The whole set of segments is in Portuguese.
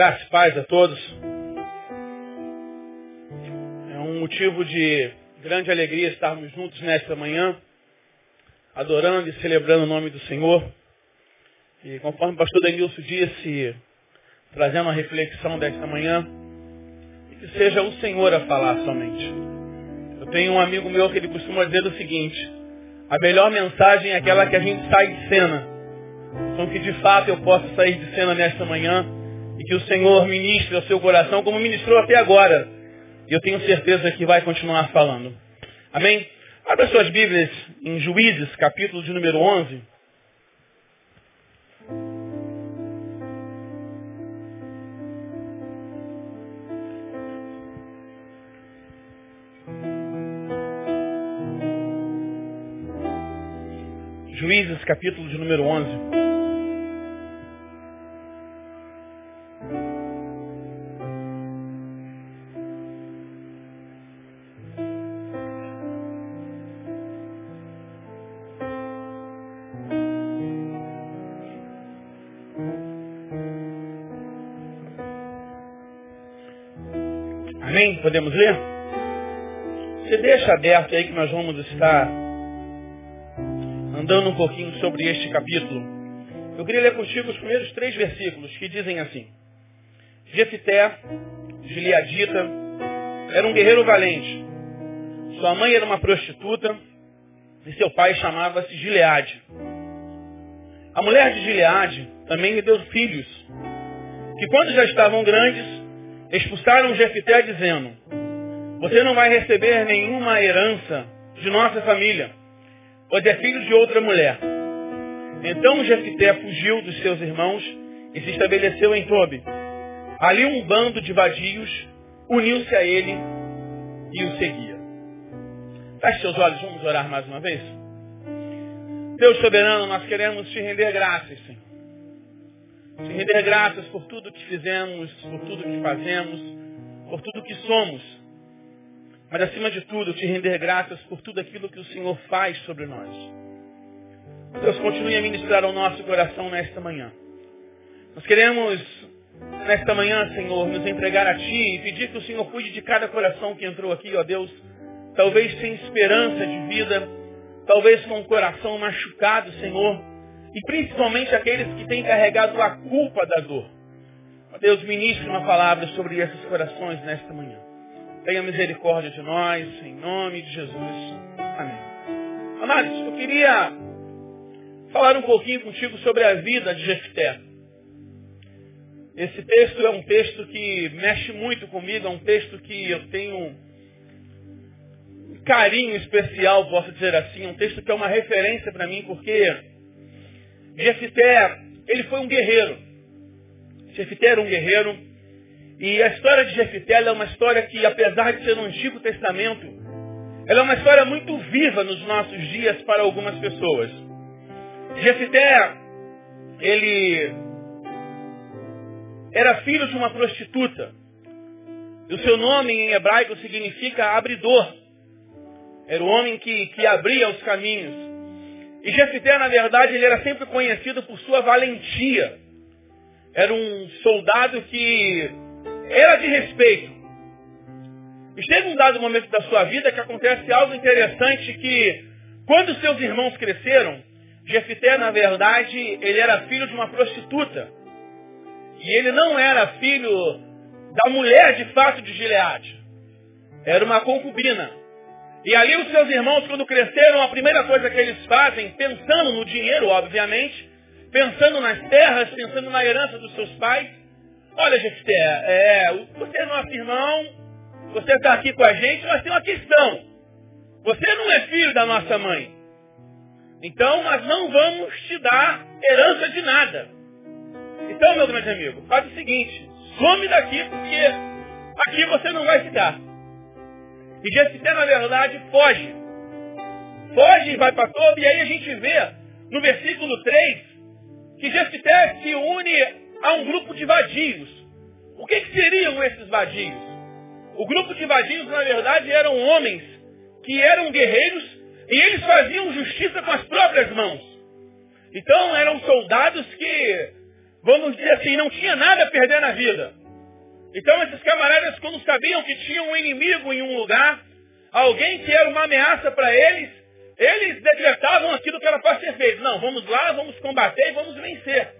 Graças e paz a todos. É um motivo de grande alegria estarmos juntos nesta manhã, adorando e celebrando o nome do Senhor. E conforme o pastor Denilson disse, trazendo a reflexão desta manhã, que seja o Senhor a falar somente. Eu tenho um amigo meu que ele costuma dizer o seguinte, a melhor mensagem é aquela que a gente sai de cena. Então que de fato eu possa sair de cena nesta manhã e que o Senhor ministre ao seu coração como ministrou até agora. E eu tenho certeza que vai continuar falando. Amém? Abra suas Bíblias em Juízes, capítulo de número 11. Juízes, capítulo de número 11. Podemos ler? Você deixa aberto aí que nós vamos estar andando um pouquinho sobre este capítulo. Eu queria ler contigo os primeiros três versículos que dizem assim. Jefité, Gileadita, era um guerreiro valente. Sua mãe era uma prostituta e seu pai chamava-se Gileade. A mulher de Gileade também lhe deu filhos, que quando já estavam grandes, expulsaram Jefité dizendo, você não vai receber nenhuma herança de nossa família, pois é filho de outra mulher. Então Jefité fugiu dos seus irmãos e se estabeleceu em Tobi. Ali um bando de vadios uniu-se a ele e o seguia. Feche seus olhos, vamos orar mais uma vez. Deus soberano, nós queremos te render graças, Senhor. Te render graças por tudo que fizemos, por tudo que fazemos, por tudo que somos. Mas acima de tudo, te render graças por tudo aquilo que o Senhor faz sobre nós. Deus continue a ministrar ao nosso coração nesta manhã. Nós queremos, nesta manhã, Senhor, nos entregar a Ti e pedir que o Senhor cuide de cada coração que entrou aqui, ó Deus, talvez sem esperança de vida, talvez com o coração machucado, Senhor, e principalmente aqueles que têm carregado a culpa da dor. Deus, ministre uma palavra sobre esses corações nesta manhã. Tenha misericórdia de nós, em nome de Jesus. Amém. Amados, eu queria falar um pouquinho contigo sobre a vida de Jefté. Esse texto é um texto que mexe muito comigo, é um texto que eu tenho um carinho especial, posso dizer assim, é um texto que é uma referência para mim, porque Jefité, ele foi um guerreiro. Jefité era um guerreiro. E a história de Jefité é uma história que, apesar de ser no Antigo Testamento, ela é uma história muito viva nos nossos dias para algumas pessoas. Jefité, ele era filho de uma prostituta. E o seu nome em hebraico significa abridor. Era o homem que, que abria os caminhos. E Jefité, na verdade, ele era sempre conhecido por sua valentia. Era um soldado que era de respeito. E chega um dado momento da sua vida que acontece algo interessante que, quando seus irmãos cresceram, Jefité, na verdade, ele era filho de uma prostituta. E ele não era filho da mulher de fato de Gileade. Era uma concubina. E ali os seus irmãos, quando cresceram, a primeira coisa que eles fazem, pensando no dinheiro, obviamente, pensando nas terras, pensando na herança dos seus pais, olha, Jefté, é, você é nosso irmão, você está aqui com a gente, mas tem uma questão. Você não é filho da nossa mãe. Então nós não vamos te dar herança de nada. Então, meu grande amigo, faz o seguinte, some daqui porque aqui você não vai ficar. E Jefité, na verdade, foge. Foge e vai para Tobi, e aí a gente vê no versículo 3 que Jefité se une a um grupo de vadios. O que, que seriam esses vadios? O grupo de vadios, na verdade, eram homens que eram guerreiros e eles faziam justiça com as próprias mãos. Então eram soldados que vamos dizer assim, não tinha nada a perder na vida. Então esses camaradas, quando sabiam que tinha um inimigo em um lugar, alguém que era uma ameaça para eles, eles decretavam aquilo que era para ser feito. Não, vamos lá, vamos combater e vamos vencer.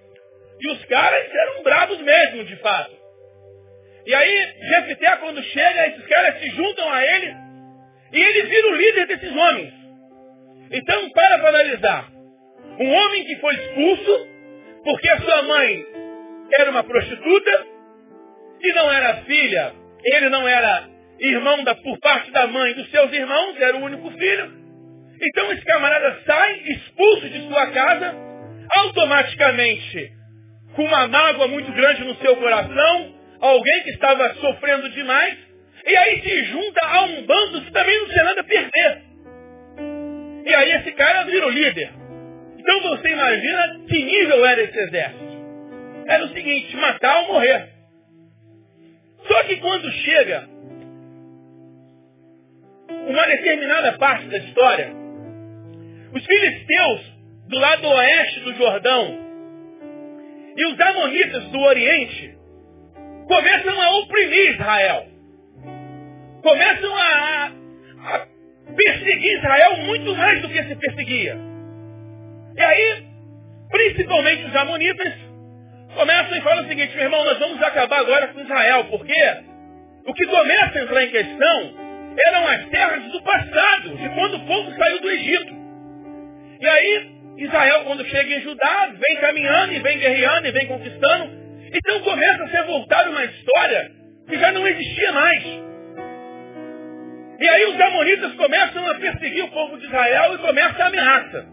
E os caras eram bravos mesmo, de fato. E aí, Jefité, quando chega, esses caras se juntam a ele e ele vira o líder desses homens. Então, para para analisar. Um homem que foi expulso porque a sua mãe era uma prostituta e não era filha, ele não era irmão da, por parte da mãe dos seus irmãos, era o único filho. Então esse camarada sai expulso de sua casa, automaticamente, com uma mágoa muito grande no seu coração, alguém que estava sofrendo demais, e aí se junta a um bando que também não tinha nada a perder. E aí esse cara vira o líder. Então você imagina que nível era esse exército. Era o seguinte, matar ou morrer. Só que quando chega uma determinada parte da história, os filisteus do lado oeste do Jordão e os amonitas do oriente começam a oprimir Israel. Começam a, a perseguir Israel muito mais do que se perseguia. E aí, principalmente os amonitas, começam e falam o seguinte, meu irmão, nós vamos acabar agora com Israel, porque o que começa a entrar em questão eram as terras do passado, de quando o povo saiu do Egito. E aí, Israel, quando chega em Judá, vem caminhando e vem guerreando e vem conquistando. Então começa a ser voltada uma história que já não existia mais. E aí os amonitas começam a perseguir o povo de Israel e começa a ameaça.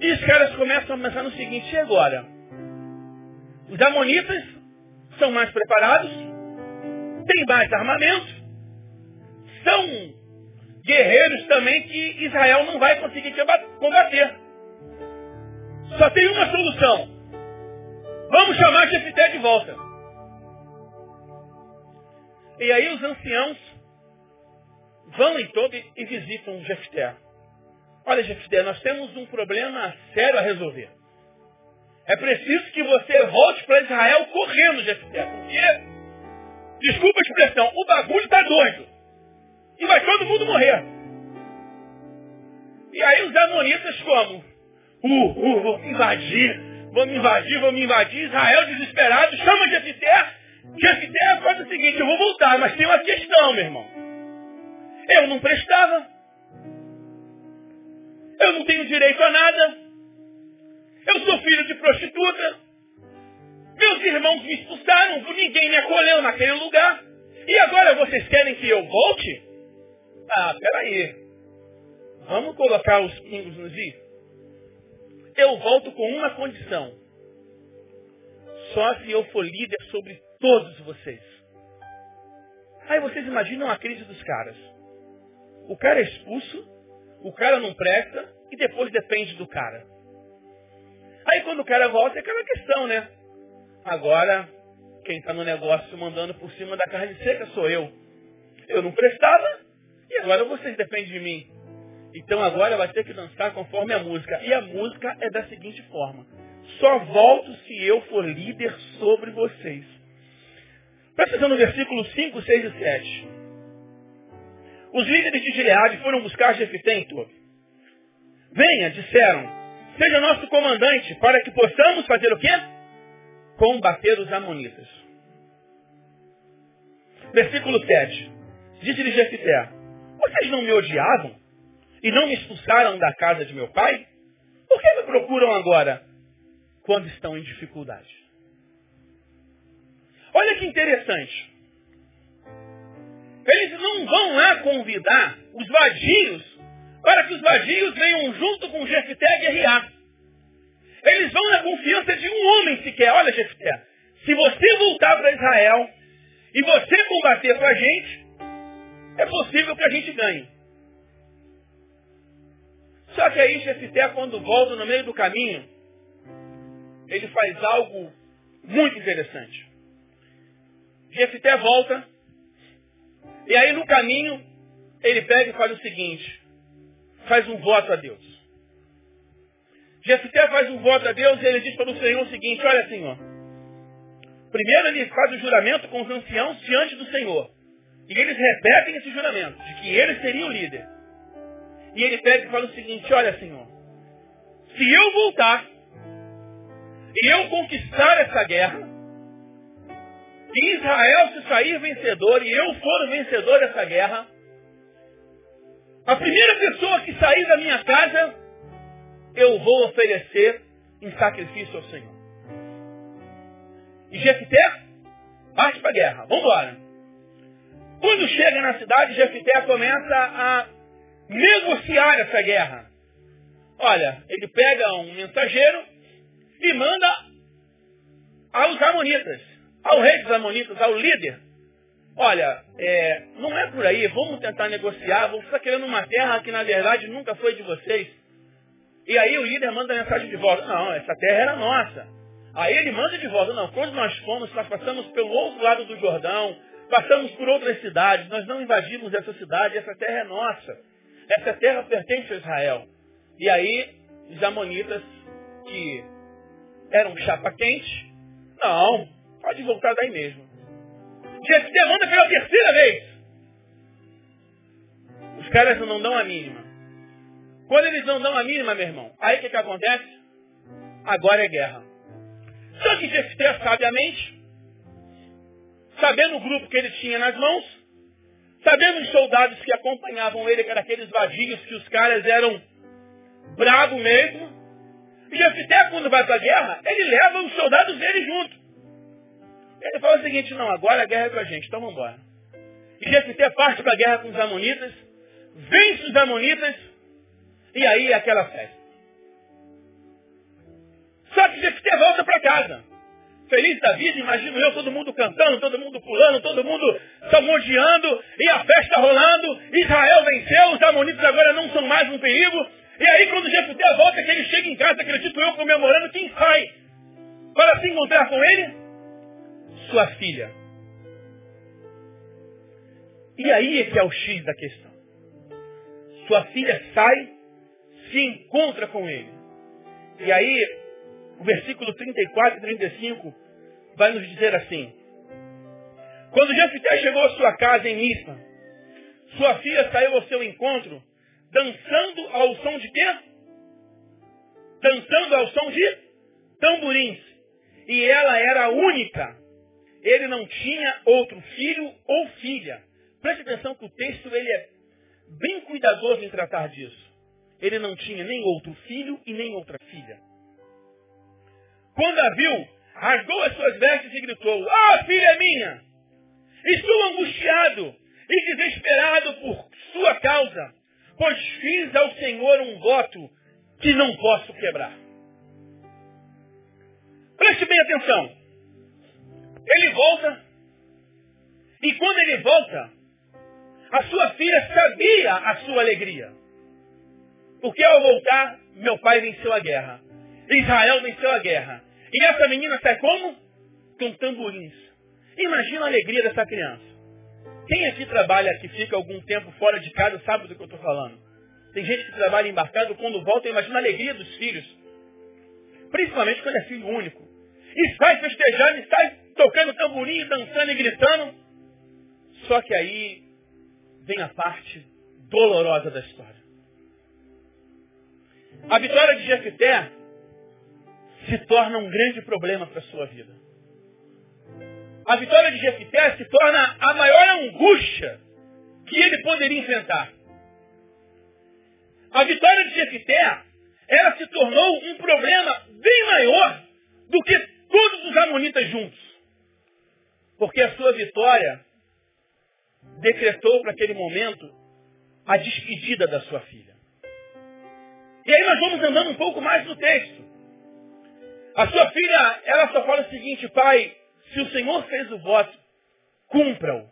E os caras começam a pensar no seguinte, e agora? Os amonitas são mais preparados, têm mais armamento, são guerreiros também que Israel não vai conseguir combater. Só tem uma solução. Vamos chamar Jefité de volta. E aí os anciãos vão em todo e visitam Jefté. Olha, Jefté, nós temos um problema sério a resolver. É preciso que você volte para Israel correndo, Jefté, porque, desculpa a expressão, o bagulho está doido. E vai todo mundo morrer. E aí os amonitas como? Uh, uh, vou me invadir, vou me invadir, vou me invadir. Israel desesperado, chama Jefté. Jefté faz o seguinte, eu vou voltar, mas tem uma questão, meu irmão. Eu não prestava. Eu não tenho direito a nada. Eu sou filho de prostituta. Meus irmãos me expulsaram, ninguém me acolheu naquele lugar. E agora vocês querem que eu volte? Ah, peraí. Vamos colocar os pingos nos is? Eu volto com uma condição. Só se eu for líder sobre todos vocês. Aí vocês imaginam a crise dos caras. O cara é expulso, o cara não presta e depois depende do cara. Aí quando o cara volta é aquela questão, né? Agora, quem está no negócio mandando por cima da carne seca sou eu. Eu não prestava e agora vocês dependem de mim. Então agora vai ter que dançar conforme a música. E a música é da seguinte forma. Só volto se eu for líder sobre vocês. Presta atenção no versículo 5, 6 e 7. Os líderes de Gileade foram buscar Jefité em Tob. Venha, disseram, Seja nosso comandante para que possamos fazer o quê? Combater os amonitas. Versículo 7. Disse-lhe Jefité, vocês não me odiavam e não me expulsaram da casa de meu pai? Por que me procuram agora quando estão em dificuldade? Olha que interessante. Eles não vão lá convidar os vadios para que os vadios venham junto com Jefité guerrear. Eles vão na confiança de um homem sequer. Olha, Jefité, se você voltar para Israel e você combater com a gente, é possível que a gente ganhe. Só que aí Jefité, quando volta no meio do caminho, ele faz algo muito interessante. Jefité volta, e aí no caminho, ele pega e faz o seguinte, faz um voto a Deus. Jefté faz um voto a Deus e ele diz para o Senhor o seguinte, olha Senhor. Primeiro ele faz o juramento com os anciãos diante do Senhor. E eles repetem esse juramento, de que ele seria o líder. E ele pega e fala o seguinte, olha Senhor, se eu voltar e eu conquistar essa guerra, e Israel se sair vencedor e eu for o vencedor dessa guerra, a primeira pessoa que sair da minha casa, eu vou oferecer em sacrifício ao Senhor. E Jefté parte para a guerra. Vamos embora. Quando chega na cidade, Jefté começa a negociar essa guerra. Olha, ele pega um mensageiro e manda aos amonitas, ao rei dos amonitas, ao líder. Olha, é, não é por aí, vamos tentar negociar, você está querendo uma terra que na verdade nunca foi de vocês. E aí o líder manda a mensagem de volta. Não, essa terra era nossa. Aí ele manda de volta. Não, quando nós fomos, nós passamos pelo outro lado do Jordão, passamos por outras cidades, nós não invadimos essa cidade, essa terra é nossa. Essa terra pertence a Israel. E aí, os amonitas, que eram chapa quente, não, pode voltar daí mesmo. Jefté manda pela terceira vez. Os caras não dão a mínima. Quando eles não dão a mínima, meu irmão, aí o que, que acontece? Agora é guerra. Só que Jefté, sabiamente, sabendo o grupo que ele tinha nas mãos, sabendo os soldados que acompanhavam ele, que eram aqueles vadios, que os caras eram bravo mesmo, e Jefté, quando vai para a guerra, ele leva os soldados dele junto. Ele fala o seguinte, não, agora a guerra é com a gente, então vamos embora. E Jefté parte para a guerra com os amonitas, vence os amonitas, e aí é aquela festa. Só que Jefté volta para casa. Feliz da vida, imagino eu, todo mundo cantando, todo mundo pulando, todo mundo salmodiando, e a festa rolando. Israel venceu, os amonitas agora não são mais um perigo. E aí quando Jefté volta, que ele chega em casa, acredito eu, comemorando, quem sai para se encontrar com ele? Sua filha. E aí é que é o X da questão. Sua filha sai, se encontra com ele. E aí, o versículo 34 e 35 vai nos dizer assim. Quando Jefité chegou à sua casa em Mispa, sua filha saiu ao seu encontro, dançando ao som de quê? Dançando ao som de tamborins. E ela era a única. Ele não tinha outro filho ou filha. Preste atenção que o texto ele é bem cuidadoso em tratar disso. Ele não tinha nem outro filho e nem outra filha. Quando a viu, rasgou as suas vestes e gritou, ah, filha minha! Estou angustiado e desesperado por sua causa, pois fiz ao Senhor um voto que não posso quebrar. Preste bem atenção. Ele volta, e quando ele volta, a sua filha sabia a sua alegria. Porque ao voltar, meu pai venceu a guerra. Israel venceu a guerra. E essa menina sai como? Com tamborins. Imagina a alegria dessa criança. Quem aqui trabalha, que fica algum tempo fora de casa, sabe do que eu estou falando. Tem gente que trabalha embarcado, quando volta, imagina a alegria dos filhos. Principalmente quando é filho único. E sai festejando, e sai tocando tamborim, dançando e gritando. Só que aí vem a parte dolorosa da história. A vitória de Jefité se torna um grande problema para a sua vida. A vitória de Jefité se torna a maior angústia que ele poderia enfrentar. A vitória de Jefité, ela se tornou um problema bem maior do que todos os amonitas juntos. Porque a sua vitória decretou para aquele momento a despedida da sua filha. E aí nós vamos andando um pouco mais no texto. A sua filha, ela só fala o seguinte, pai, se o Senhor fez o voto, cumpra-o.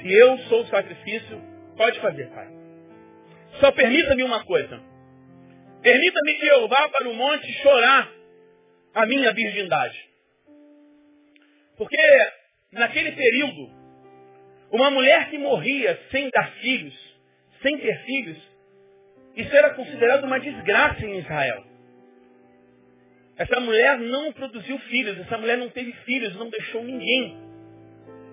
Se eu sou o sacrifício, pode fazer, pai. Só permita-me uma coisa. Permita-me que eu vá para o monte chorar a minha virgindade. Porque naquele período, uma mulher que morria sem dar filhos, sem ter filhos, Isso era considerado uma desgraça em Israel. Essa mulher não produziu filhos, essa mulher não teve filhos, não deixou ninguém.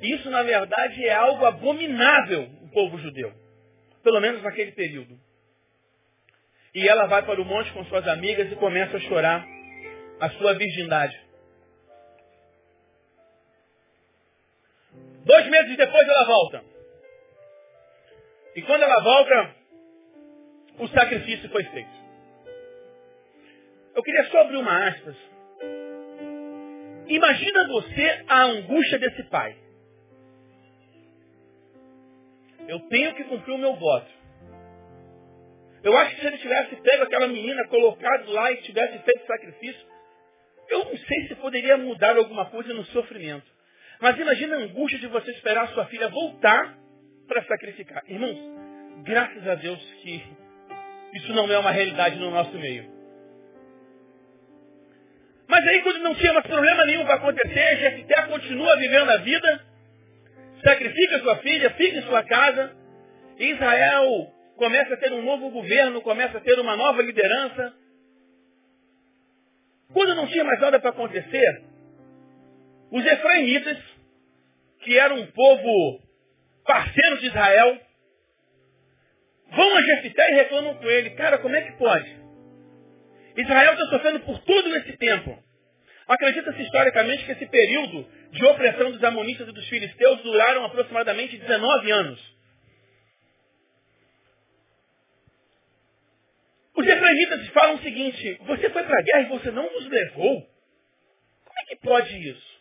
Isso, na verdade, é algo abominável no povo judeu. Pelo menos naquele período. E ela vai para o monte com suas amigas e começa a chorar a sua virgindade. Dois meses depois ela volta. E quando ela volta, o sacrifício foi feito. Eu queria só abrir uma aspas. Imagina você a angústia desse pai. Eu tenho que cumprir o meu voto. Eu acho que se ele tivesse pego aquela menina, colocado lá e tivesse feito sacrifício, eu não sei se poderia mudar alguma coisa no sofrimento. Mas imagina a angústia de você esperar sua filha voltar para sacrificar. Irmãos, graças a Deus que isso não é uma realidade no nosso meio. Mas aí quando não tinha mais problema nenhum para acontecer, Jefté continua vivendo a vida, sacrifica sua filha, fica em sua casa, Israel começa a ter um novo governo, começa a ter uma nova liderança. Quando não tinha mais nada para acontecer, os efraimitas, que eram um povo parceiro de Israel, vão a Jefité e reclamam com ele, cara, como é que pode? Israel está sofrendo por todo esse tempo. Acredita-se historicamente que esse período de opressão dos amonitas e dos filisteus duraram aproximadamente 19 anos. Os efraimitas falam o seguinte, você foi para a guerra e você não nos levou? Como é que pode isso?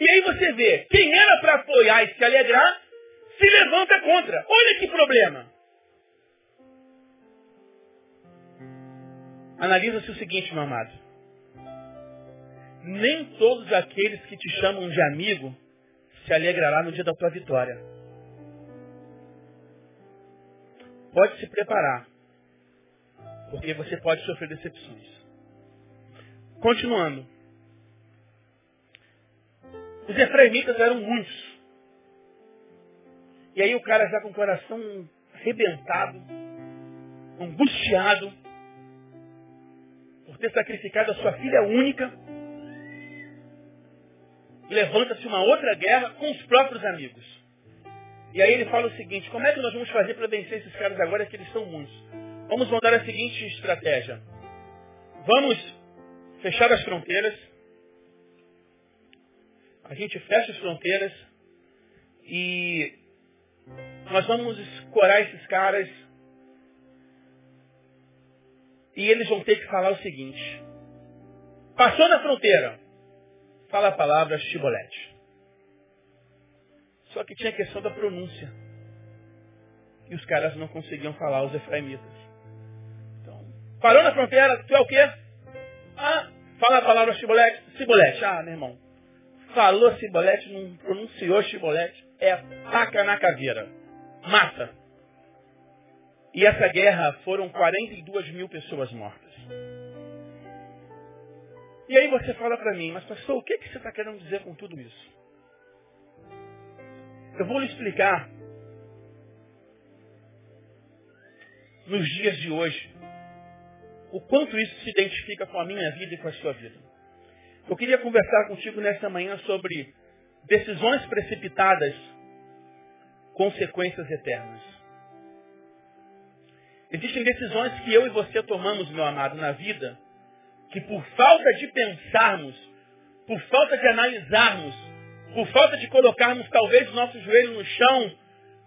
E aí você vê, quem era para apoiar e se alegrar, se levanta contra. Olha que problema. Analisa-se o seguinte, meu amado. Nem todos aqueles que te chamam de amigo se alegrará no dia da tua vitória. Pode se preparar, porque você pode sofrer decepções. Continuando. Os efraimitas eram muitos. E aí o cara já com o coração arrebentado, angustiado, ter sacrificado a sua filha única, levanta-se uma outra guerra com os próprios amigos. E aí ele fala o seguinte, como é que nós vamos fazer para vencer esses caras agora que eles são muitos? Vamos montar a seguinte estratégia. Vamos fechar as fronteiras. A gente fecha as fronteiras e nós vamos escorar esses caras e eles vão ter que falar o seguinte. Passou na fronteira. Fala a palavra chibolete. Só que tinha a questão da pronúncia. E os caras não conseguiam falar, os efraimitas. Então, parou na fronteira, tu é o quê? Ah, fala a palavra chibolete. Cibolete. Ah, meu irmão. Falou cibolete, não pronunciou chibolete. É faca na caveira. Mata. E essa guerra foram 42 mil pessoas mortas. E aí você fala para mim, mas pastor, o que, que você está querendo dizer com tudo isso? Eu vou lhe explicar nos dias de hoje o quanto isso se identifica com a minha vida e com a sua vida. Eu queria conversar contigo nesta manhã sobre decisões precipitadas, consequências eternas. Existem decisões que eu e você tomamos, meu amado, na vida, que por falta de pensarmos, por falta de analisarmos, por falta de colocarmos talvez o nosso joelho no chão,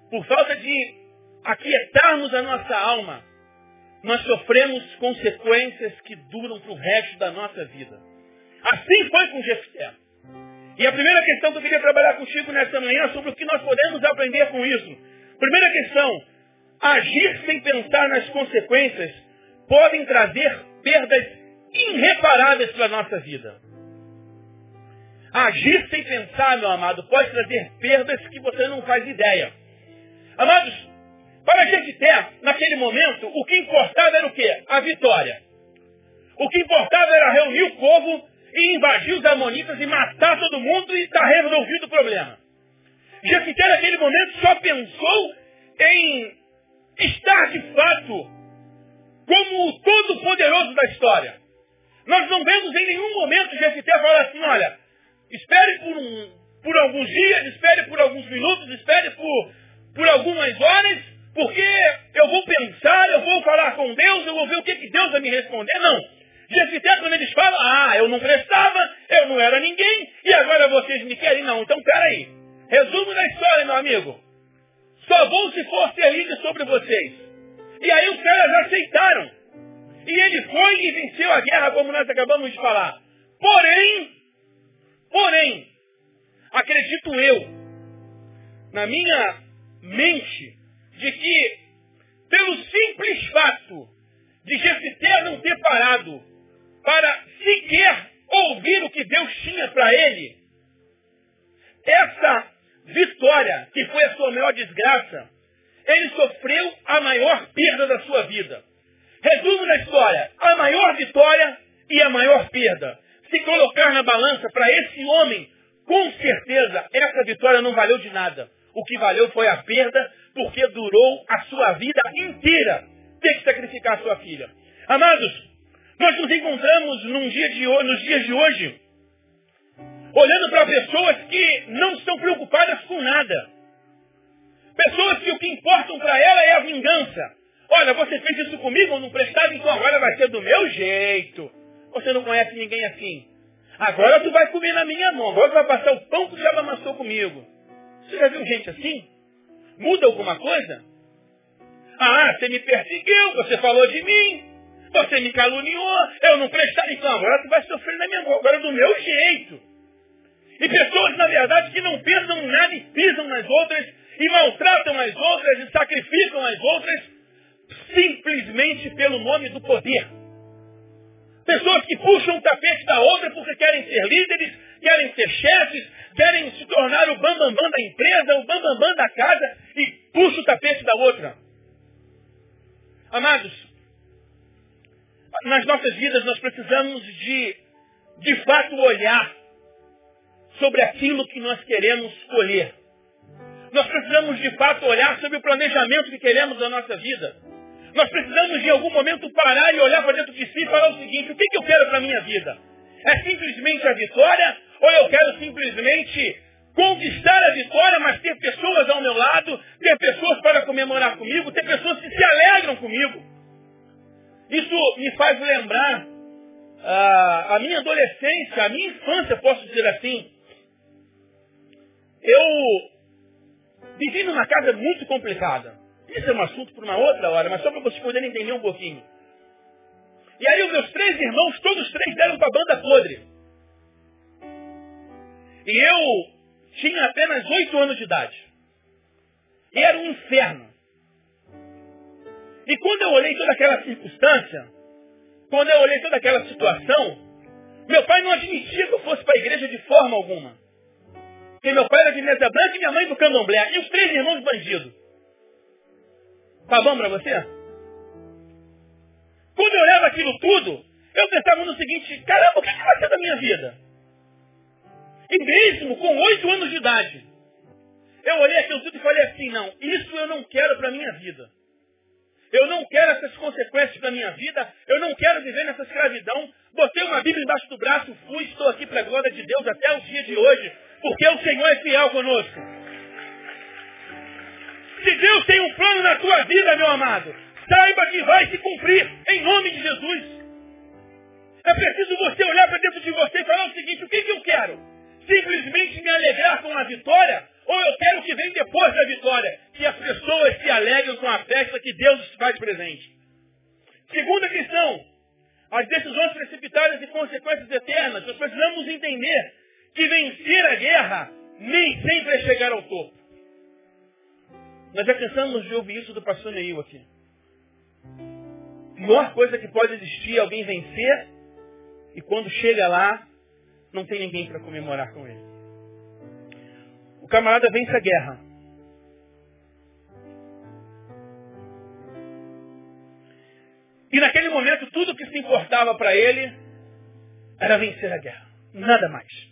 por falta de aquietarmos a nossa alma, nós sofremos consequências que duram para o resto da nossa vida. Assim foi com Jefté. E a primeira questão que eu queria trabalhar contigo nesta manhã é sobre o que nós podemos aprender com isso. Primeira questão, agir sem pensar nas consequências podem trazer perdas irreparáveis para a nossa vida. Agir sem pensar, meu amado, pode trazer perdas que você não faz ideia. Amados, para Jefité, naquele momento, o que importava era o quê? A vitória. O que importava era reunir o povo e invadir os amonitas e matar todo mundo e estar tá resolvido o problema. Jefité, naquele momento, só pensou em está de fato como o todo-poderoso da história. Nós não vemos em nenhum momento Jefité falar assim, olha, espere por, um, por alguns dias, espere por alguns minutos, espere por, por algumas horas, porque eu vou pensar, eu vou falar com Deus, eu vou ver o que, que Deus vai me responder. Não. Jefité, quando eles falam, ah, eu não prestava, eu não era ninguém, e agora vocês me querem. Não, então peraí. Resumo da história, meu amigo. Só vou se for ser líder sobre vocês. E aí os caras aceitaram. E ele foi e venceu a guerra, como nós acabamos de falar. Porém, porém, acredito eu, na minha mente, de que, pelo simples fato de Jefité não ter parado para sequer ouvir o que Deus tinha para ele, essa vitória, que foi a sua maior desgraça, ele sofreu a maior perda da sua vida. Resumo da história, a maior vitória e a maior perda. Se colocar na balança para esse homem, com certeza essa vitória não valeu de nada. O que valeu foi a perda, porque durou a sua vida inteira ter que sacrificar a sua filha. Amados, nós nos encontramos num dia de, nos dias de hoje, olhando para pessoas que não estão preocupadas com nada. Pessoas que o que importam para ela é a vingança. Olha, você fez isso comigo, não prestava, então agora vai ser do meu jeito. Você não conhece ninguém assim. Agora tu vai comer na minha mão, agora tu vai passar o pão que já amassou comigo. Você já viu gente assim? Muda alguma coisa? Ah, você me perseguiu, você falou de mim, você me caluniou, eu não prestava, então agora tu vai sofrer na minha mão, agora do meu jeito. E pessoas, na verdade, que não pensam nada e pisam nas outras, e maltratam as outras, e sacrificam as outras, simplesmente pelo nome do poder. Pessoas que puxam o tapete da outra porque querem ser líderes, querem ser chefes, querem se tornar o bambambam bam, bam da empresa, o bambambam bam, da casa e puxa o tapete da outra. Amados, nas nossas vidas nós precisamos de, de fato, olhar sobre aquilo que nós queremos escolher. Nós precisamos de fato olhar sobre o planejamento que queremos da nossa vida. Nós precisamos de algum momento parar e olhar para dentro de si e falar o seguinte, o que, que eu quero para a minha vida? É simplesmente a vitória ou eu quero simplesmente conquistar a vitória, mas ter pessoas ao meu lado, ter pessoas para comemorar comigo, ter pessoas que se alegram comigo? Isso me faz lembrar uh, a minha adolescência, a minha infância, posso dizer assim. Eu vivi numa casa muito complicada. Isso é um assunto para uma outra hora, mas só para vocês poderem entender um pouquinho. E aí os meus três irmãos, todos três deram para a banda podre. E eu tinha apenas oito anos de idade. E era um inferno. E quando eu olhei toda aquela circunstância, quando eu olhei toda aquela situação, meu pai não admitia que eu fosse para a igreja de forma alguma. Porque meu pai era de mesa branca e minha mãe do candomblé. E os três irmãos bandidos. Tá bom para você? Quando eu olhava aquilo tudo, eu pensava no seguinte, caramba, o que, que vai ser da minha vida? E mesmo com oito anos de idade, eu olhei aquilo tudo e falei assim, não, isso eu não quero para minha vida. Eu não quero essas consequências para minha vida. Eu não quero viver nessa escravidão. Botei uma Bíblia embaixo do braço, fui, estou aqui para a glória de Deus até o dia de hoje, porque o Senhor é fiel conosco. Se Deus tem um plano na tua vida, meu amado, saiba que vai se cumprir em nome de Jesus. É preciso você olhar para dentro de você e falar o seguinte, o que, que eu quero? Simplesmente me alegrar com a vitória ou eu quero que vem depois da vitória? Que as pessoas se alegrem com a festa que Deus faz presente. Segunda questão. As decisões precipitadas e consequências eternas. Nós precisamos entender que vencer a guerra nem sempre é chegar ao topo. Nós já cansamos de ouvir isso do pastor Neil aqui. A pior coisa que pode existir é alguém vencer e quando chega lá, não tem ninguém para comemorar com ele camarada vence a guerra. E naquele momento tudo que se importava para ele era vencer a guerra. Nada mais.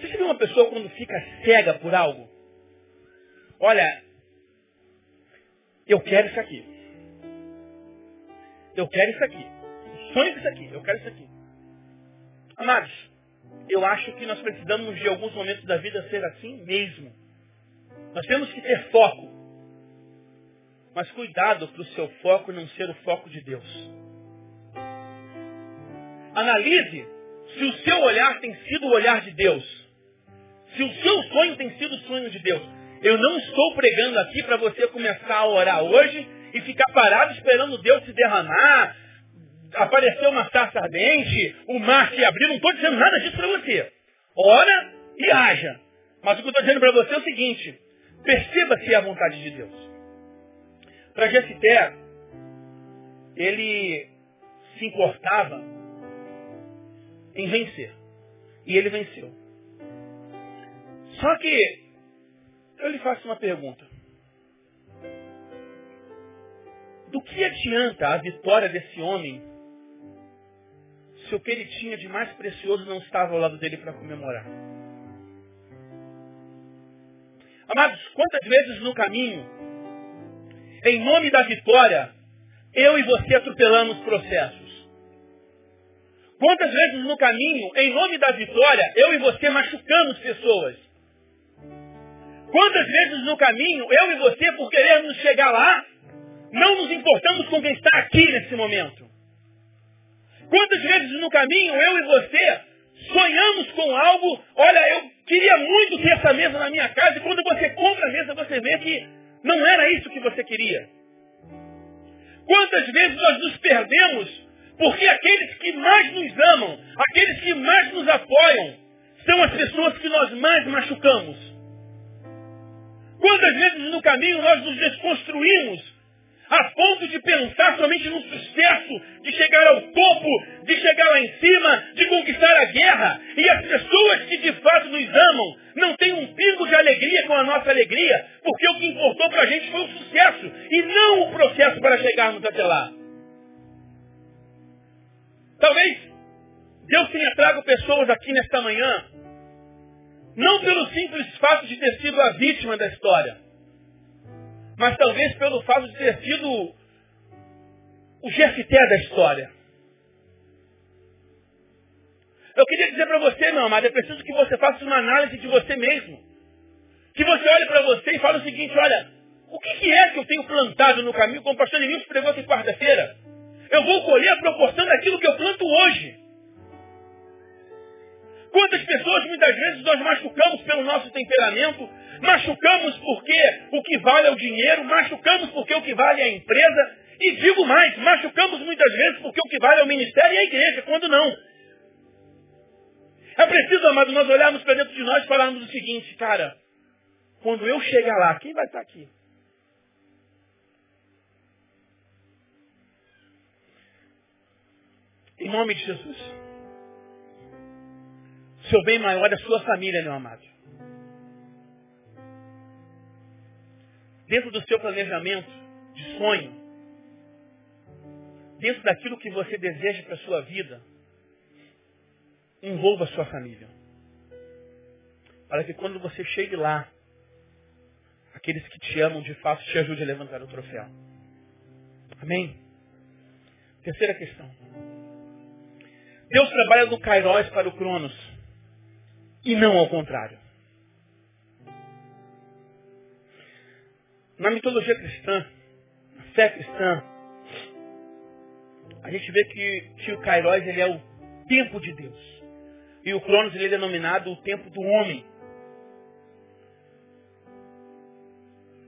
Você já viu uma pessoa quando fica cega por algo? Olha, Eu quero isso aqui. Eu quero isso aqui. Sonho isso aqui. Eu quero isso aqui. Amados, eu acho que nós precisamos de alguns momentos da vida ser assim mesmo. Nós temos que ter foco. Mas cuidado para o seu foco não ser o foco de Deus. Analise se o seu olhar tem sido o olhar de Deus. Se o seu sonho tem sido o sonho de Deus. Eu não estou pregando aqui para você começar a orar hoje e ficar parado esperando Deus se derramar, aparecer uma taça ardente, o mar se abrir. Não estou dizendo nada disso para você. Ora e haja. Mas o que eu estou dizendo para você é o seguinte. Perceba se é a vontade de Deus. Para Jefité, ele se importava em vencer. E ele venceu. Só que eu lhe faço uma pergunta. Do que adianta a vitória desse homem se o que ele tinha de mais precioso não estava ao lado dele para comemorar? Amados, quantas vezes no caminho, em nome da vitória, eu e você atropelamos processos? Quantas vezes no caminho, em nome da vitória, eu e você machucamos pessoas? Quantas vezes no caminho, eu e você, por querermos chegar lá, não nos importamos com quem está aqui nesse momento? Quantas vezes no caminho, eu e você, sonhamos com algo, olha, eu queria muito ter essa mesa na minha casa, e quando você compra a mesa, você vê que não era isso que você queria. Quantas vezes nós nos perdemos porque aqueles que mais nos amam, aqueles que mais nos apoiam, são as pessoas que nós mais machucamos. Quantas vezes no caminho nós nos desconstruímos a ponto de pensar somente no sucesso, de chegar ao topo, de chegar lá em cima, de conquistar a guerra. E as pessoas que de fato nos amam não têm um pingo de alegria com a nossa alegria, porque o que importou para a gente foi o sucesso e não o processo para chegarmos até lá. Talvez Deus tenha trago pessoas aqui nesta manhã, não pelo simples fato de ter sido a vítima da história, mas talvez pelo fato de ter sido o Jefté da história. Eu queria dizer para você, meu amado, é preciso que você faça uma análise de você mesmo. Que você olhe para você e fale o seguinte, olha, o que, que, é que eu tenho plantado no caminho, como o pastor Lenilson pregou aqui quarta-feira? Eu vou colher a proporção daquilo que eu planto hoje. Quantas pessoas muitas vezes nós machucamos pelo nosso temperamento, machucamos porque o que vale é o dinheiro, machucamos porque o que vale é a empresa, e digo mais, machucamos muitas vezes porque o que vale é o ministério e a igreja, quando não. É preciso, amado, nós olharmos para dentro de nós e falarmos o seguinte, cara, quando eu chegar lá, quem vai estar aqui? Em nome de Jesus. Seu bem maior é a sua família, meu amado. Dentro do seu planejamento de sonho, dentro daquilo que você deseja para a sua vida, envolva a sua família. Para que quando você chegue lá, aqueles que te amam de fato te ajudem a levantar o troféu. Amém? Terceira questão. Deus trabalha do Kairos para o Cronos. E não ao contrário. Na mitologia cristã, na fé cristã, a gente vê que, que o Kairos ele é o tempo de Deus. E o Cronos ele é denominado o tempo do homem.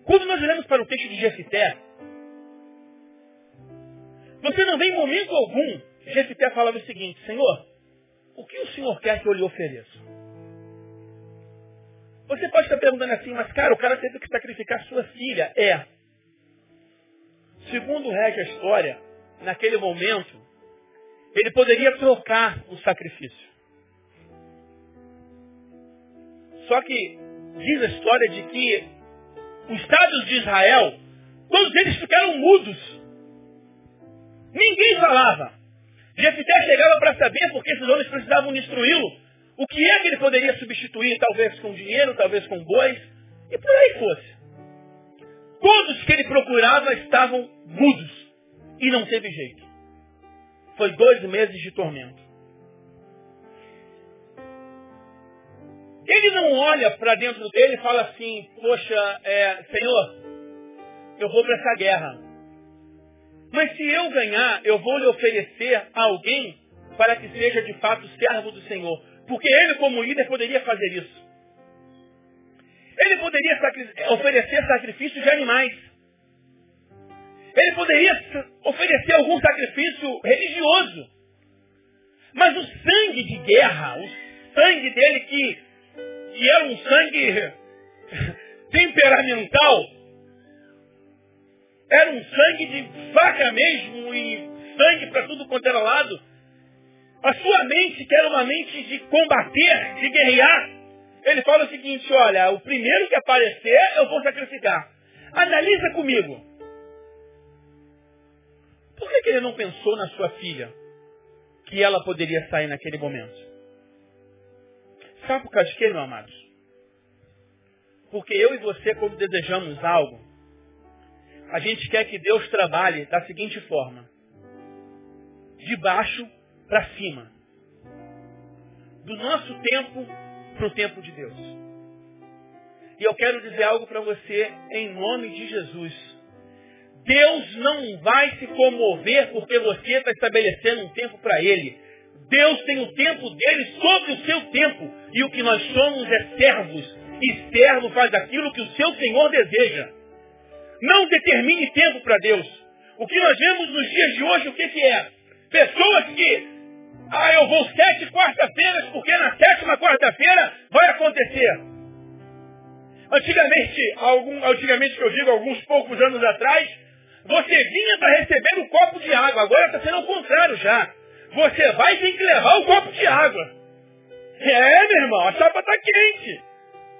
Quando nós olhamos para o texto de Jefité, você não vê em momento algum Jefité falava o seguinte, Senhor, o que o Senhor quer que eu lhe ofereça? Você pode estar perguntando assim, mas cara, o cara teve que sacrificar sua filha. É. Segundo rege a história, naquele momento, ele poderia trocar o sacrifício. Só que diz a história de que os estados de Israel, todos eles ficaram mudos. Ninguém falava. Jefité chegava para saber, porque esses homens precisavam instruí-lo, o que é que ele poderia substituir, talvez com dinheiro, talvez com bois, e por aí fosse. Todos que ele procurava estavam mudos. E não teve jeito. Foi dois meses de tormento. Ele não olha para dentro dele e fala assim, poxa, é, Senhor, eu vou para essa guerra. Mas se eu ganhar, eu vou lhe oferecer a alguém para que seja de fato servo do Senhor. Porque ele, como líder, poderia fazer isso. Ele poderia sacri oferecer sacrifício de animais. Ele poderia oferecer algum sacrifício religioso. Mas o sangue de guerra, o sangue dele que, que era um sangue temperamental, era um sangue de faca mesmo e sangue para tudo quanto era lado. A sua mente, que era uma mente de combater, de guerrear, ele fala o seguinte, olha, o primeiro que aparecer eu vou sacrificar. Analisa comigo. Por que, que ele não pensou na sua filha? Que ela poderia sair naquele momento. Sabe por causa de quê, meu amados? Porque eu e você, quando desejamos algo, a gente quer que Deus trabalhe da seguinte forma. De baixo para cima. Do nosso tempo para o tempo de Deus. E eu quero dizer algo para você em nome de Jesus. Deus não vai se comover porque você está estabelecendo um tempo para Ele. Deus tem o tempo dele sobre o seu tempo. E o que nós somos é servos. E servo faz aquilo que o seu Senhor deseja. Não determine tempo para Deus. O que nós vemos nos dias de hoje, o que, que é? Pessoas que, ah, eu vou sete quarta-feiras, porque na sétima quarta-feira vai acontecer. Antigamente, algum, antigamente que eu digo, alguns poucos anos atrás, você vinha para receber um copo de água. Agora está sendo o contrário já. Você vai tem que levar o copo de água. É, meu irmão, a chapa está quente.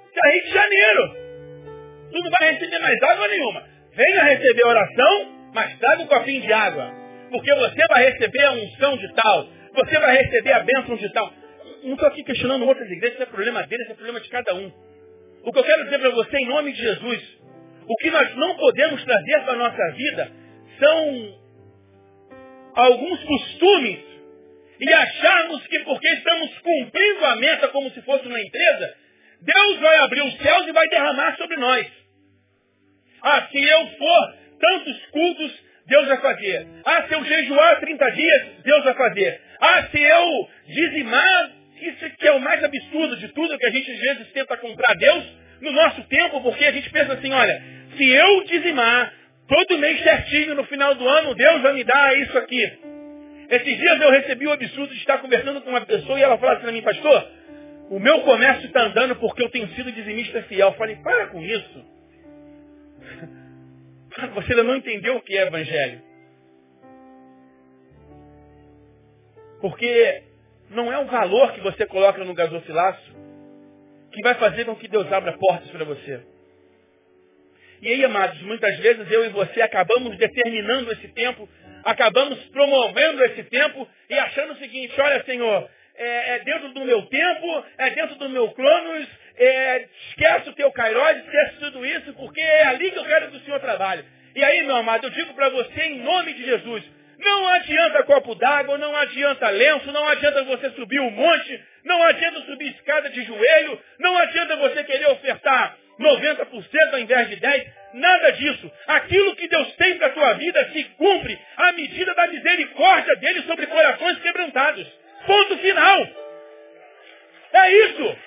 Está Rio de Janeiro. Tu não vai receber mais água nenhuma. Venha receber oração, mas traga um copinho de água. Porque você vai receber a unção de tal. Você vai receber a bênção de tal. Não estou aqui questionando outras igrejas, isso é problema deles, é problema de cada um. O que eu quero dizer para você, em nome de Jesus, o que nós não podemos trazer para a nossa vida são alguns costumes e acharmos que porque estamos cumprindo a meta como se fosse uma empresa, Deus vai abrir os céus e vai derramar sobre nós. Ah, se eu for tantos cultos, Deus vai fazer. Ah, se eu jejuar 30 dias, Deus vai fazer. Ah, se eu dizimar, isso que é o mais absurdo de tudo que a gente às vezes tenta comprar Deus no nosso tempo, porque a gente pensa assim, olha, se eu dizimar todo mês certinho no final do ano, Deus vai me dar isso aqui. Esses dias eu recebi o absurdo de estar conversando com uma pessoa e ela falou assim para mim, pastor, o meu comércio está andando porque eu tenho sido dizimista fiel. Eu falei, para com isso. Você ainda não entendeu o que é evangelho. Porque não é o valor que você coloca no gasofilaço que vai fazer com que Deus abra portas para você. E aí, amados, muitas vezes eu e você acabamos determinando esse tempo, acabamos promovendo esse tempo e achando o seguinte, olha Senhor, é, é dentro do meu tempo, é dentro do meu cronos, é, esquece o teu Kairos, esquece tudo isso, porque é ali que eu quero que o Senhor trabalhe. E aí, meu amado, eu digo para você em nome de Jesus, não adianta copo d'água, não adianta lenço, não adianta você subir um monte, não adianta subir escada de joelho, não adianta você querer ofertar 90% ao invés de 10%, nada disso. Aquilo que Deus tem para a tua vida se cumpre à medida da misericórdia dele sobre corações quebrantados. Ponto final. É isso.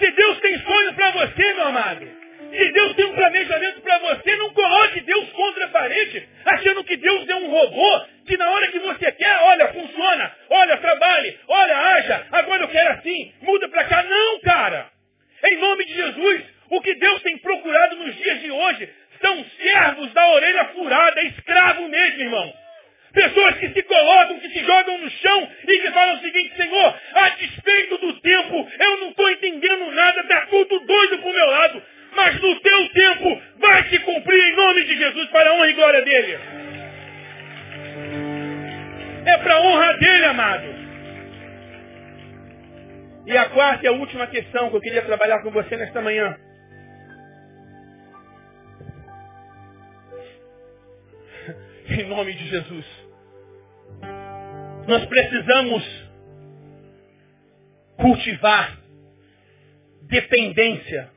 Se Deus tem sonho para você, meu amado, se Deus tem um planejamento para você, não coloque Deus contra a parede, achando que Deus é um robô, que na hora que você quer, olha, funciona, olha, trabalhe, olha, haja, agora eu quero assim, muda para cá. Não, cara! Em nome de Jesus, o que Deus tem procurado nos dias de hoje são servos da orelha furada, escravo mesmo, irmão. Pessoas que se colocam, que se jogam no chão e que falam o seguinte, Senhor, a despeito do tempo, eu não estou entendendo nada, está tudo doido para o meu lado mas no teu tempo vai se cumprir em nome de Jesus para a honra e glória dele. É para a honra dele, amado. E a quarta e a última questão que eu queria trabalhar com você nesta manhã. em nome de Jesus. Nós precisamos cultivar dependência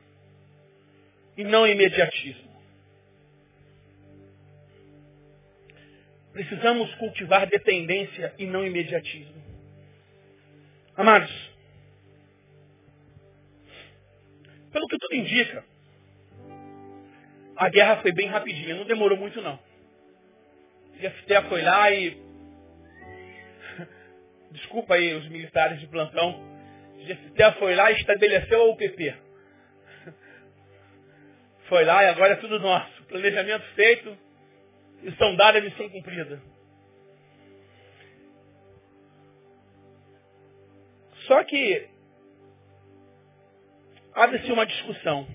e não imediatismo. Precisamos cultivar dependência e não imediatismo. Amados, pelo que tudo indica, a guerra foi bem rapidinha, não demorou muito não. Jefté foi lá e. Desculpa aí os militares de plantão. Jefté foi lá e estabeleceu a UPP. Foi lá e agora é tudo nosso. Planejamento feito, Missão dada, missão cumprida. Só que abre-se uma discussão.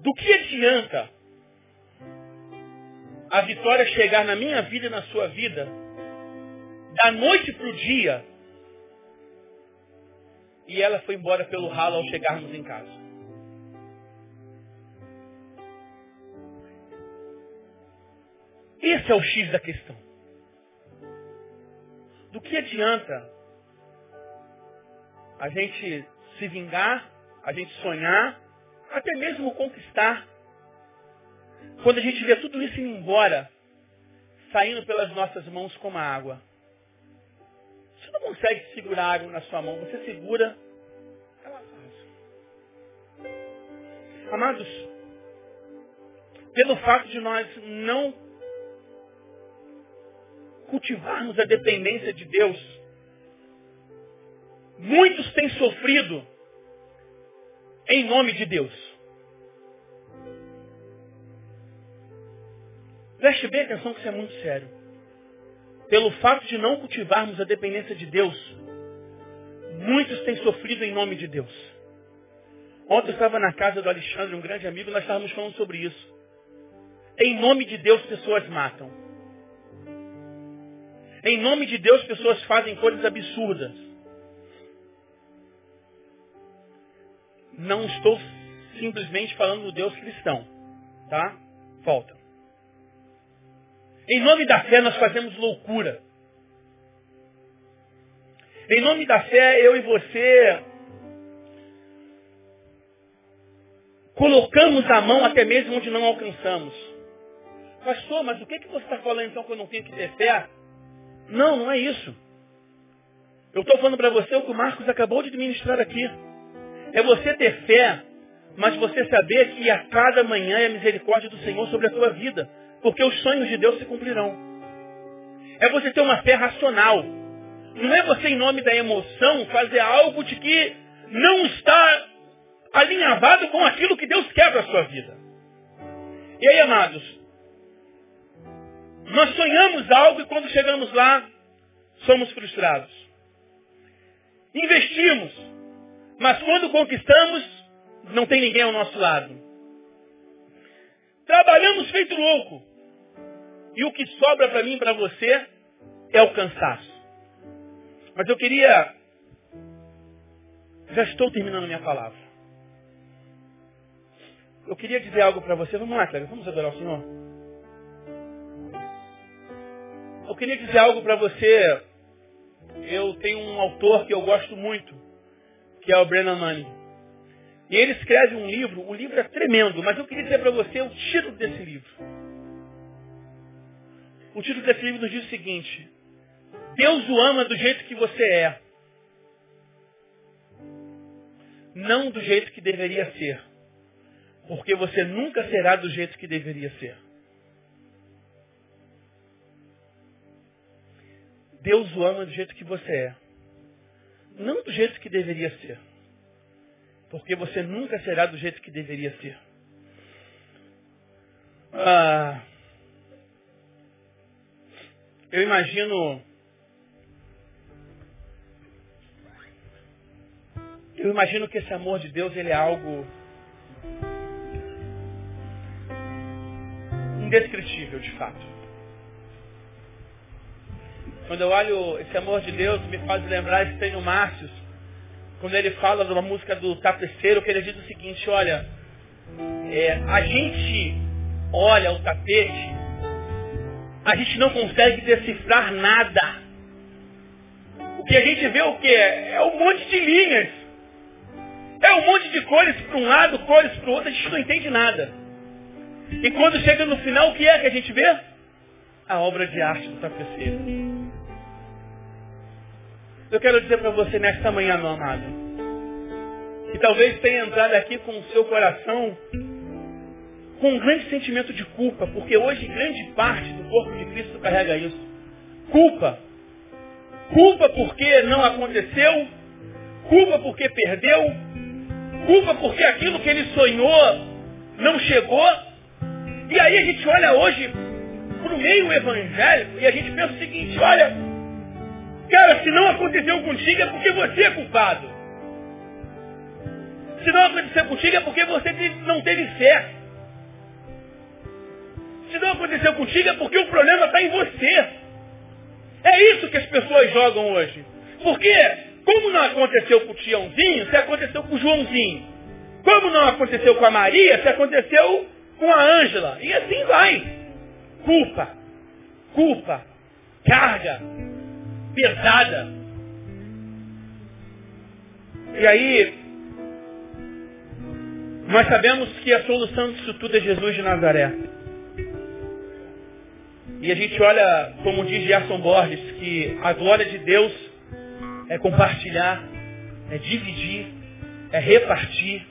Do que adianta a vitória chegar na minha vida e na sua vida, da noite para o dia, e ela foi embora pelo ralo ao chegarmos em casa? Esse é o X da questão. Do que adianta a gente se vingar, a gente sonhar, até mesmo conquistar, quando a gente vê tudo isso indo embora, saindo pelas nossas mãos como a água? Consegue segurar a água na sua mão, você segura, ela faz. Amados, pelo fato de nós não cultivarmos a dependência de Deus. Muitos têm sofrido em nome de Deus. Preste bem atenção que isso é muito sério. Pelo fato de não cultivarmos a dependência de Deus, muitos têm sofrido em nome de Deus. Ontem eu estava na casa do Alexandre, um grande amigo, nós estávamos falando sobre isso. Em nome de Deus, pessoas matam. Em nome de Deus, pessoas fazem coisas absurdas. Não estou simplesmente falando do Deus cristão. Tá? Volta. Em nome da fé, nós fazemos loucura. Em nome da fé, eu e você colocamos a mão até mesmo onde não alcançamos. Pastor, mas o que, que você está falando então que eu não tenho que ter fé? Não, não é isso. Eu estou falando para você o que o Marcos acabou de ministrar aqui. É você ter fé, mas você saber que a cada manhã é a misericórdia do Senhor sobre a tua vida. Porque os sonhos de Deus se cumprirão. É você ter uma fé racional. Não é você, em nome da emoção, fazer algo de que não está alinhavado com aquilo que Deus quer para a sua vida. E aí, amados, nós sonhamos algo e quando chegamos lá, somos frustrados. Investimos, mas quando conquistamos, não tem ninguém ao nosso lado. Trabalhamos feito louco. E o que sobra para mim e para você é o cansaço. Mas eu queria. Já estou terminando minha palavra. Eu queria dizer algo para você. Vamos lá, Cleber. Vamos adorar o Senhor. Eu queria dizer algo para você. Eu tenho um autor que eu gosto muito, que é o Brennan Manning. E ele escreve um livro, o livro é tremendo, mas eu queria dizer para você o título desse livro. O título desse livro nos diz o seguinte: Deus o ama do jeito que você é, não do jeito que deveria ser, porque você nunca será do jeito que deveria ser. Deus o ama do jeito que você é. Não do jeito que deveria ser. Porque você nunca será do jeito que deveria ser. Ah, eu imagino. Eu imagino que esse amor de Deus ele é algo indescritível, de fato. Quando eu olho esse amor de Deus, me faz lembrar esse no Márcios, quando ele fala de uma música do tapeceiro, que ele diz o seguinte, olha, é, a gente olha o tapete, a gente não consegue decifrar nada. O que a gente vê o que? É um monte de linhas. É um monte de cores para um lado, cores para o outro, a gente não entende nada. E quando chega no final, o que é que a gente vê? A obra de arte do tapeceiro. Eu quero dizer para você nesta manhã, meu amado, que talvez tenha entrado aqui com o seu coração com um grande sentimento de culpa, porque hoje grande parte do corpo de Cristo carrega isso. Culpa. Culpa porque não aconteceu, culpa porque perdeu, culpa porque aquilo que ele sonhou não chegou. E aí a gente olha hoje para o meio evangélico e a gente pensa o seguinte, olha, cara, se não aconteceu contigo é porque você é culpado. Se não aconteceu contigo é porque você não teve fé. Se não aconteceu contigo é porque o problema está em você. É isso que as pessoas jogam hoje. Porque, como não aconteceu com o Tiãozinho, se aconteceu com o Joãozinho. Como não aconteceu com a Maria, se aconteceu com a Ângela. E assim vai. Culpa. Culpa. Carga. Pesada. E aí, nós sabemos que a solução disso tudo é Jesus de Nazaré. E a gente olha, como diz Gerson Borges, que a glória de Deus é compartilhar, é dividir, é repartir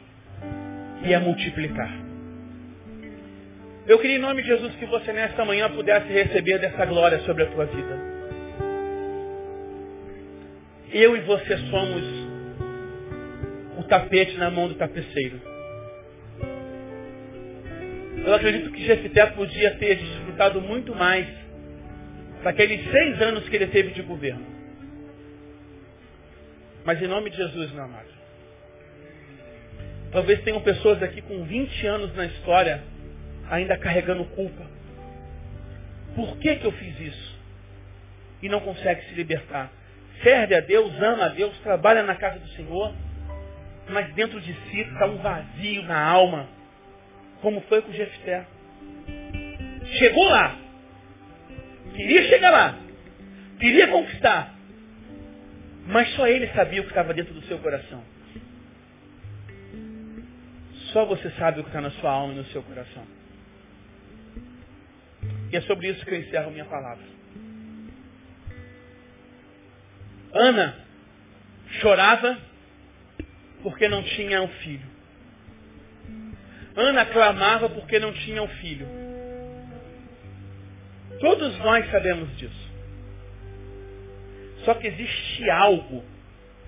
e é multiplicar. Eu queria em nome de Jesus que você nesta manhã pudesse receber dessa glória sobre a tua vida. Eu e você somos o tapete na mão do tapeceiro. Eu acredito que Jefité podia ter desfrutado muito mais daqueles seis anos que ele teve de governo. Mas em nome de Jesus, meu amado. Talvez tenham pessoas aqui com 20 anos na história ainda carregando culpa. Por que, que eu fiz isso? E não consegue se libertar. Serve a Deus, ama a Deus, trabalha na casa do Senhor, mas dentro de si está um vazio na alma como foi com Jefté. Chegou lá. Queria chegar lá. Queria conquistar. Mas só ele sabia o que estava dentro do seu coração. Só você sabe o que está na sua alma e no seu coração. E é sobre isso que eu encerro minha palavra. Ana chorava porque não tinha um filho. Ana clamava porque não tinha um filho. Todos nós sabemos disso. Só que existe algo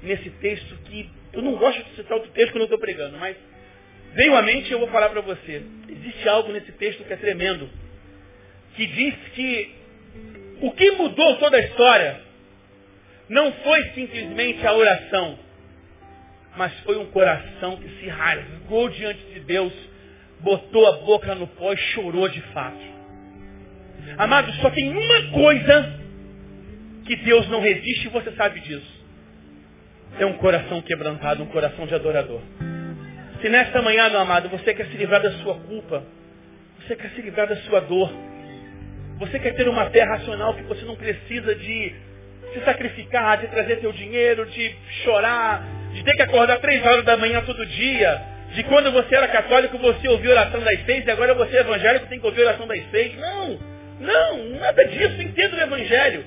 nesse texto que eu não gosto de citar outro texto que eu estou pregando, mas veio à mente e eu vou falar para você. Existe algo nesse texto que é tremendo, que diz que o que mudou toda a história não foi simplesmente a oração, mas foi um coração que se rasgou diante de Deus botou a boca no pó e chorou de fato. Amados, só tem uma coisa que Deus não resiste e você sabe disso. É um coração quebrantado, um coração de adorador. Se nesta manhã, meu amado, você quer se livrar da sua culpa, você quer se livrar da sua dor, você quer ter uma fé racional que você não precisa de se sacrificar, de trazer teu dinheiro, de chorar, de ter que acordar três horas da manhã todo dia, de quando você era católico, você ouvia oração das seis, e agora você é evangélico, tem que ouvir oração das seis. Não, não, nada disso. Entenda o evangelho.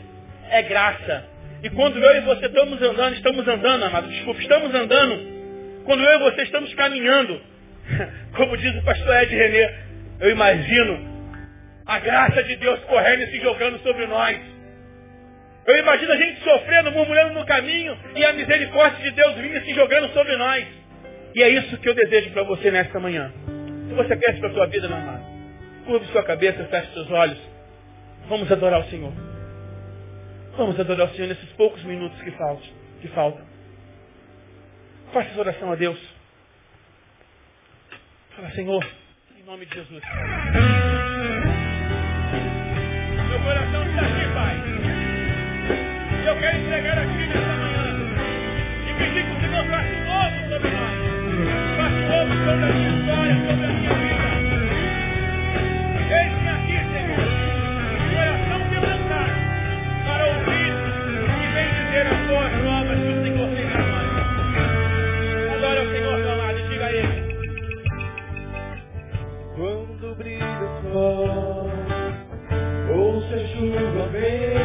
É graça. E quando eu e você estamos andando, estamos andando, amado, desculpa, estamos andando. Quando eu e você estamos caminhando, como diz o pastor Ed René, eu imagino a graça de Deus correndo e se jogando sobre nós. Eu imagino a gente sofrendo, murmurando no caminho e a misericórdia de Deus vindo se jogando sobre nós. E é isso que eu desejo para você nesta manhã. Se você quer para a sua vida, meu amado, curve sua cabeça, feche seus olhos. Vamos adorar o Senhor. Vamos adorar o Senhor nesses poucos minutos que faltam. Que faltam. Faça essa oração a Deus. Fala, Senhor, em nome de Jesus. eu quero entregar aqui nessa manhã e pedir que o Senhor faça novo sobre nós, faça novo sobre a minha história, sobre a minha vida. Eis-me aqui, Senhor, coração quebrantado, para ouvir e vem dizer as boas novas que o Senhor tem para nós. Adora o Senhor, amado, diga a Ele. Quando brilha o sol, ouça a chuva vem.